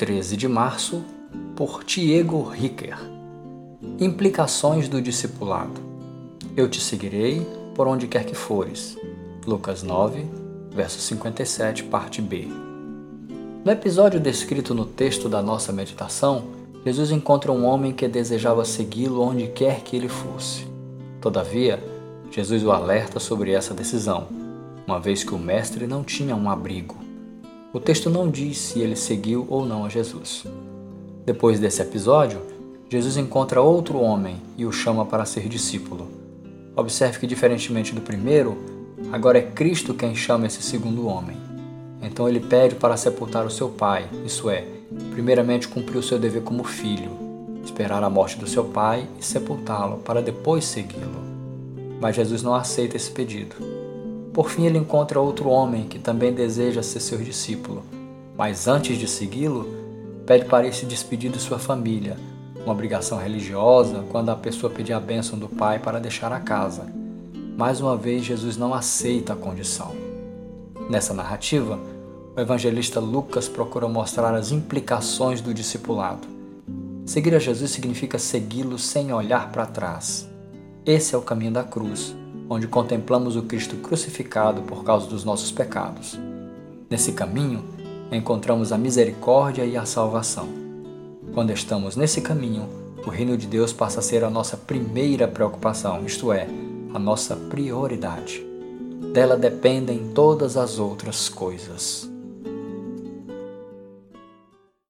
13 de março, por Tiago Ricker. Implicações do discipulado. Eu te seguirei por onde quer que fores. Lucas 9, verso 57, parte B. No episódio descrito no texto da nossa meditação, Jesus encontra um homem que desejava segui-lo onde quer que ele fosse. Todavia, Jesus o alerta sobre essa decisão, uma vez que o mestre não tinha um abrigo. O texto não diz se ele seguiu ou não a Jesus. Depois desse episódio, Jesus encontra outro homem e o chama para ser discípulo. Observe que, diferentemente do primeiro, agora é Cristo quem chama esse segundo homem. Então ele pede para sepultar o seu pai, isso é, primeiramente cumprir o seu dever como filho, esperar a morte do seu pai e sepultá-lo para depois segui-lo mas Jesus não aceita esse pedido. Por fim, ele encontra outro homem que também deseja ser seu discípulo, mas antes de segui-lo, pede para ele se despedir de sua família, uma obrigação religiosa quando a pessoa pedir a bênção do pai para deixar a casa. Mais uma vez, Jesus não aceita a condição. Nessa narrativa, o evangelista Lucas procura mostrar as implicações do discipulado. Seguir a Jesus significa segui-lo sem olhar para trás. Esse é o caminho da cruz, onde contemplamos o Cristo crucificado por causa dos nossos pecados. Nesse caminho, encontramos a misericórdia e a salvação. Quando estamos nesse caminho, o reino de Deus passa a ser a nossa primeira preocupação, isto é, a nossa prioridade. Dela dependem todas as outras coisas.